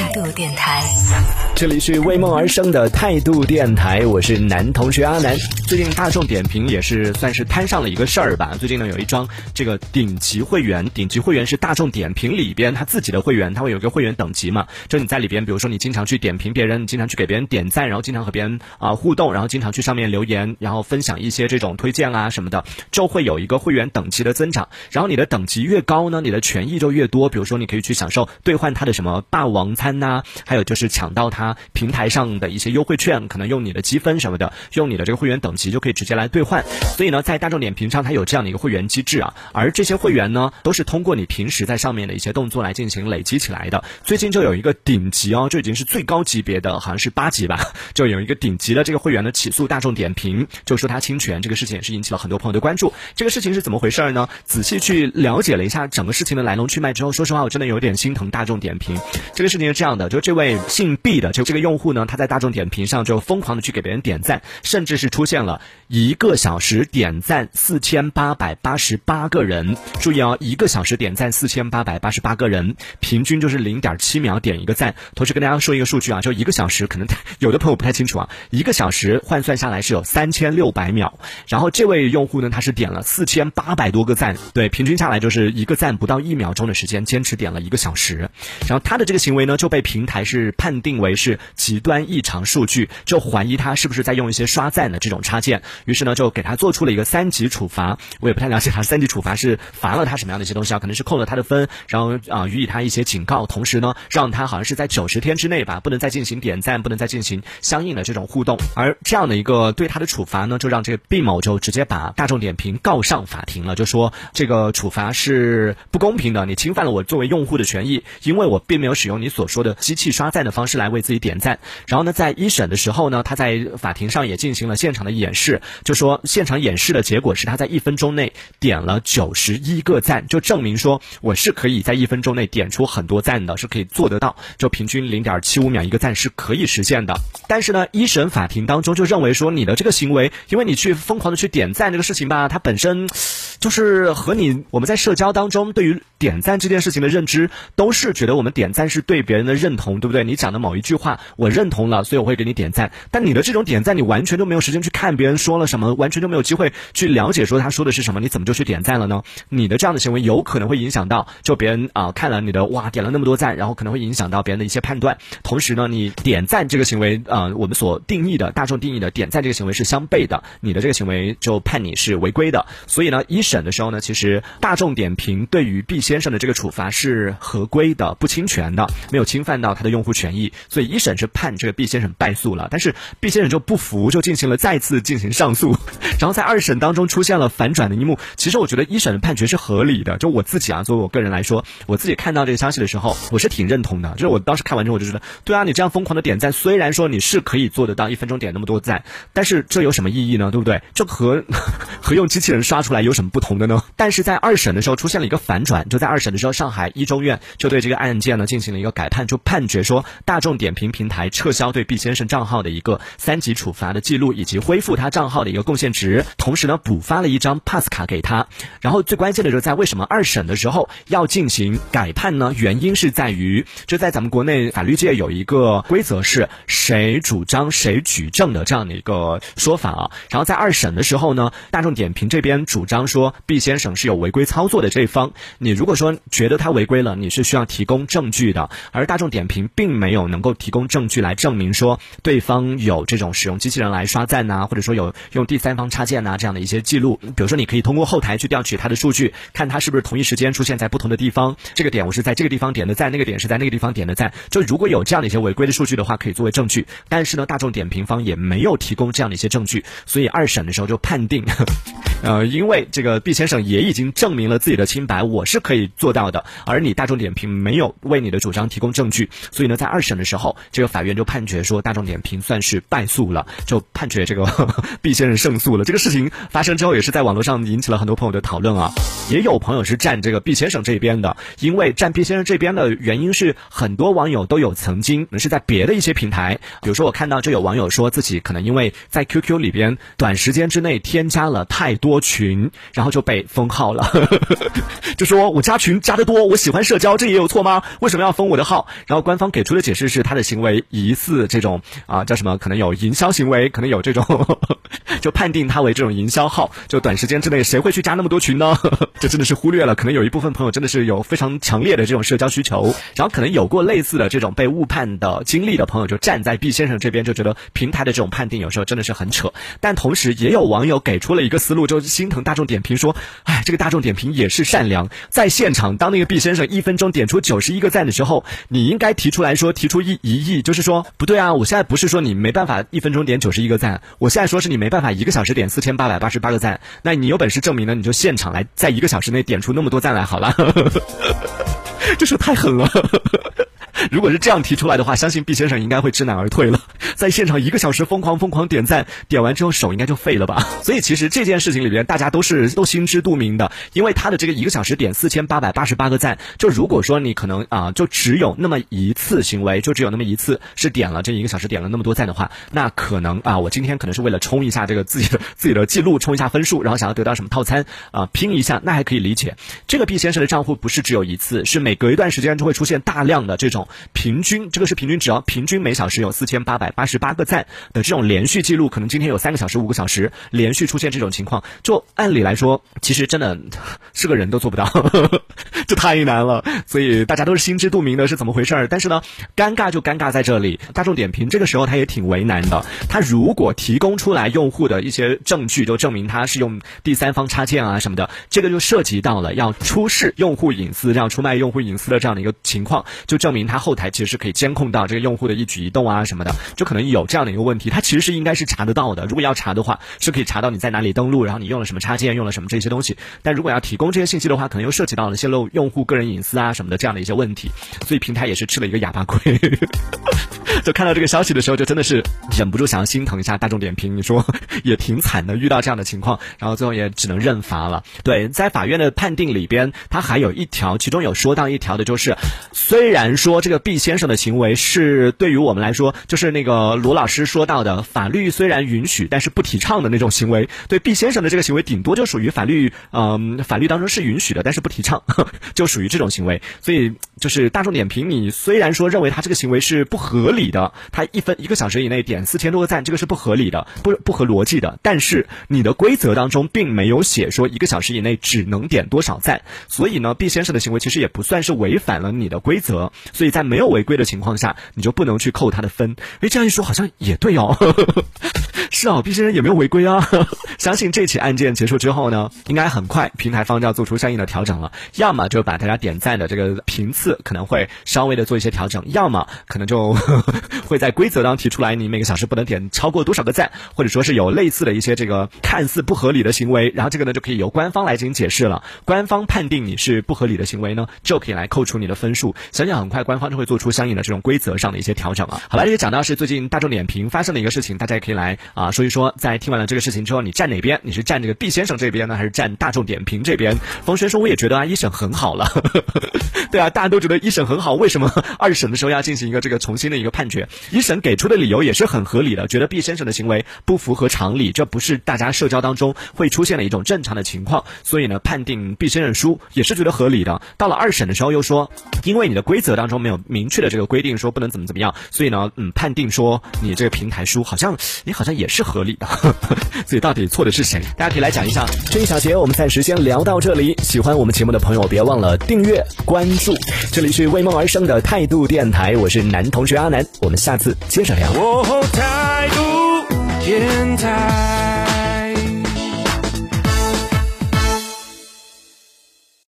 态度电台，这里是为梦而生的态度电台，我是男同学阿南。最近大众点评也是算是摊上了一个事儿吧。最近呢有一桩这个顶级会员，顶级会员是大众点评里边他自己的会员，他会有一个会员等级嘛。就你在里边，比如说你经常去点评别人，你经常去给别人点赞，然后经常和别人啊互动，然后经常去上面留言，然后分享一些这种推荐啊什么的，就会有一个会员等级的增长。然后你的等级越高呢，你的权益就越多。比如说你可以去享受兑换他的什么霸王餐呐，还有就是抢到他平台上的一些优惠券，可能用你的积分什么的，用你的这个会员等级就可以直接来兑换。所以呢，在大众点评上，它有这样的一个会员机制啊。而这些会员呢，都是通过你平时在上面的一些动作来进行累积起来的。最近就有一个顶级哦，就已经是最高级别的，好像是八级吧，就有一个顶级的这个会员呢起诉大众点评，就说他侵权，这个事情也是引起了很多朋友的关注。这个事情是怎么回事呢？仔细去了解了一下整个事情的来龙去脉之后，说实话，我真的有点心疼大众点评。这个事情这样的，就这位姓毕的，就这个用户呢，他在大众点评上就疯狂的去给别人点赞，甚至是出现了一个小时点赞四千八百八十八个人。注意哦，一个小时点赞四千八百八十八个人，平均就是零点七秒点一个赞。同时跟大家说一个数据啊，就一个小时，可能有的朋友不太清楚啊，一个小时换算下来是有三千六百秒。然后这位用户呢，他是点了四千八百多个赞，对，平均下来就是一个赞不到一秒钟的时间，坚持点了一个小时。然后他的这个行为呢，就被平台是判定为是极端异常数据，就怀疑他是不是在用一些刷赞的这种插件，于是呢就给他做出了一个三级处罚。我也不太了解他三级处罚是罚了他什么样的一些东西啊？可能是扣了他的分，然后啊予以他一些警告，同时呢让他好像是在九十天之内吧，不能再进行点赞，不能再进行相应的这种互动。而这样的一个对他的处罚呢，就让这个毕某就直接把大众点评告上法庭了，就说这个处罚是不公平的，你侵犯了我作为用户的权益，因为我并没有使用你所说的机器刷赞的方式来为自己点赞。然后呢，在一审的时候呢，他在法庭上也进行了现场的演示，就说现场演示的结果是他在一分钟内点了九十一个赞，就证明说我是可以在一分钟内点出很多赞的，是可以做得到，就平均零点七五秒一个赞是可以实现的。但是呢，一审法庭当中就认为说你的这个行为，因为你去疯狂的去点赞这个事情吧，它本身就是和你我们在社交当中对于点赞这件事情的认知，都是觉得我们点赞是对别人人的认同，对不对？你讲的某一句话我认同了，所以我会给你点赞。但你的这种点赞，你完全都没有时间去看别人说了什么，完全都没有机会去了解说他说的是什么，你怎么就去点赞了呢？你的这样的行为有可能会影响到就别人啊看了你的哇点了那么多赞，然后可能会影响到别人的一些判断。同时呢，你点赞这个行为啊，我们所定义的大众定义的点赞这个行为是相悖的，你的这个行为就判你是违规的。所以呢，一审的时候呢，其实大众点评对于毕先生的这个处罚是合规的、不侵权的，没有侵犯到他的用户权益。所以一审是判这个毕先生败诉了，但是毕先生就不服，就进行了再次进行上诉。然后在二审当中出现了反转的一幕。其实我觉得一审的判决是合理的。就我自己啊，作为我个人来说，我自己看到这个消息的时候，我是挺认同的。就是我当时看完之后，我就觉得，对啊，你这样疯狂的点赞，虽然说你是可以做得到一分钟点那么多赞，但是这有什么意义呢？对不对？这和和用机器人刷出来有什么不同的呢？但是在二审的时候出现了一个反转，就在二审的时候，上海一中院就对这个案件呢进行了一个改判，就判决说，大众点评平台撤销对毕先生账号的一个三级处罚的记录，以及恢复他账号的一个贡献值，同时呢补发了一张 pass 卡给他。然后最关键的就是在为什么二审的时候要进行改判呢？原因是在于，就在咱们国内法律界有一个规则是谁主张谁举证的这样的一个说法啊。然后在二审的时候呢，大众点评这边主张说毕先生是有违规操作的这一方，你如果说觉得他违规了，你是需要提供证据的。而大众点评并没有能够提供证据来证明说对方有这种使用机器人来刷赞呐，或者说有用第三方插件呐这样的一些记录。比如说，你可以通过后台去调取他的数据，看他是不是同一时间出现在不同的地方。这个点我是在这个地方点的赞，那个点是在那个地方点的赞。就如果有这样的一些违规的数据的话，可以作为证据。但是呢，大众点评方也没有提供这样的一些证据，所以二审的时候就判定，呃，因为这个毕先生也已经证明了自己的清白，我是可以做到的，而你大众点评没有为你的主张提供证据，所以呢，在二审的时候，这个法院就判决说大众点评算是败诉了，就判决这个 毕先生胜诉了。这个事情发生之后，也是在网络上引起了很多朋友的讨论啊。也有朋友是站这个毕先生这一边的，因为站毕先生这边的原因是，很多网友都有曾经是在别的一些平台，比如说我看到就有网友说自己可能因为在 QQ 里边短时间之内添加了太多多群，然后就被封号了，就说我加群加的多，我喜欢社交，这也有错吗？为什么要封我的号？然后官方给出的解释是他的行为疑似这种啊叫什么？可能有营销行为，可能有这种，就判定他为这种营销号。就短时间之内谁会去加那么多群呢？这真的是忽略了，可能有一部分朋友真的是有非常强烈的这种社交需求，然后可能有过类似的这种被误判的经历的朋友，就站在毕先生这边，就觉得平台的这种判定有时候真的是很扯。但同时也有网友给出了一个思路，就心疼大众点评说，哎，这个大众点评也是善良，在现场当那个毕先生一分钟点出九十一个赞。的时候，你应该提出来说，提出一一亿，就是说不对啊，我现在不是说你没办法一分钟点九十一个赞，我现在说是你没办法一个小时点四千八百八十八个赞，那你有本事证明呢，你就现场来，在一个小时内点出那么多赞来好了，这是太狠了。如果是这样提出来的话，相信毕先生应该会知难而退了。在现场一个小时疯狂疯狂点赞，点完之后手应该就废了吧？所以其实这件事情里边，大家都是都心知肚明的。因为他的这个一个小时点四千八百八十八个赞，就如果说你可能啊，就只有那么一次行为，就只有那么一次是点了这一个小时点了那么多赞的话，那可能啊，我今天可能是为了冲一下这个自己的 自己的记录，冲一下分数，然后想要得到什么套餐啊，拼一下，那还可以理解。这个毕先生的账户不是只有一次，是每隔一段时间就会出现大量的这种。平均这个是平均，只要平均每小时有四千八百八十八个赞的这种连续记录，可能今天有三个小时、五个小时连续出现这种情况，就按理来说，其实真的是个人都做不到，这太难了。所以大家都是心知肚明的，是怎么回事儿？但是呢，尴尬就尴尬在这里，大众点评这个时候他也挺为难的。他如果提供出来用户的一些证据，就证明他是用第三方插件啊什么的，这个就涉及到了要出示用户隐私、要出卖用户隐私的这样的一个情况，就证明他后后台。其实是可以监控到这个用户的一举一动啊什么的，就可能有这样的一个问题，它其实是应该是查得到的。如果要查的话，是可以查到你在哪里登录，然后你用了什么插件，用了什么这些东西。但如果要提供这些信息的话，可能又涉及到了泄露用户个人隐私啊什么的这样的一些问题，所以平台也是吃了一个哑巴亏。就看到这个消息的时候，就真的是忍不住想要心疼一下大众点评。你说也挺惨的，遇到这样的情况，然后最后也只能认罚了。对，在法院的判定里边，他还有一条，其中有说到一条的就是，虽然说这个毕先生的行为是对于我们来说，就是那个罗老师说到的，法律虽然允许，但是不提倡的那种行为。对毕先生的这个行为，顶多就属于法律，嗯，法律当中是允许的，但是不提倡，就属于这种行为。所以就是大众点评，你虽然说认为他这个行为是不合理。的，他一分一个小时以内点四千多个赞，这个是不合理的，不不合逻辑的。但是你的规则当中并没有写说一个小时以内只能点多少赞，所以呢，毕先生的行为其实也不算是违反了你的规则。所以在没有违规的情况下，你就不能去扣他的分。哎，这样一说好像也对哦。是啊，毕先生也没有违规啊。相信这起案件结束之后呢，应该很快平台方就要做出相应的调整了，要么就把大家点赞的这个频次可能会稍微的做一些调整，要么可能就。会在规则当中提出来，你每个小时不能点超过多少个赞，或者说是有类似的一些这个看似不合理的行为，然后这个呢就可以由官方来进行解释了。官方判定你是不合理的行为呢，就可以来扣除你的分数。相信很快官方就会做出相应的这种规则上的一些调整啊。好了，这个讲到是最近大众点评发生的一个事情，大家也可以来啊说一说，在听完了这个事情之后，你站哪边？你是站这个毕先生这边呢，还是站大众点评这边？冯轩说，我也觉得啊，一审很好了。对啊，大家都觉得一审很好，为什么二审的时候要进行一个这个重新的一个判决？一审给出的理由也是很合理的，觉得毕先生的行为不符合常理，这不是大家社交当中会出现的一种正常的情况，所以呢，判定毕先生输也是觉得合理的。到了二审的时候又说，因为你的规则当中没有明确的这个规定说不能怎么怎么样，所以呢，嗯，判定说你这个平台输，好像你好像也是合理的。所以到底错的是谁？大家可以来讲一下。这一小节我们暂时先聊到这里。喜欢我们节目的朋友，别忘了订阅关注。这里是为梦而生的态度电台，我是男同学阿南，我们下次接着聊。态度电台。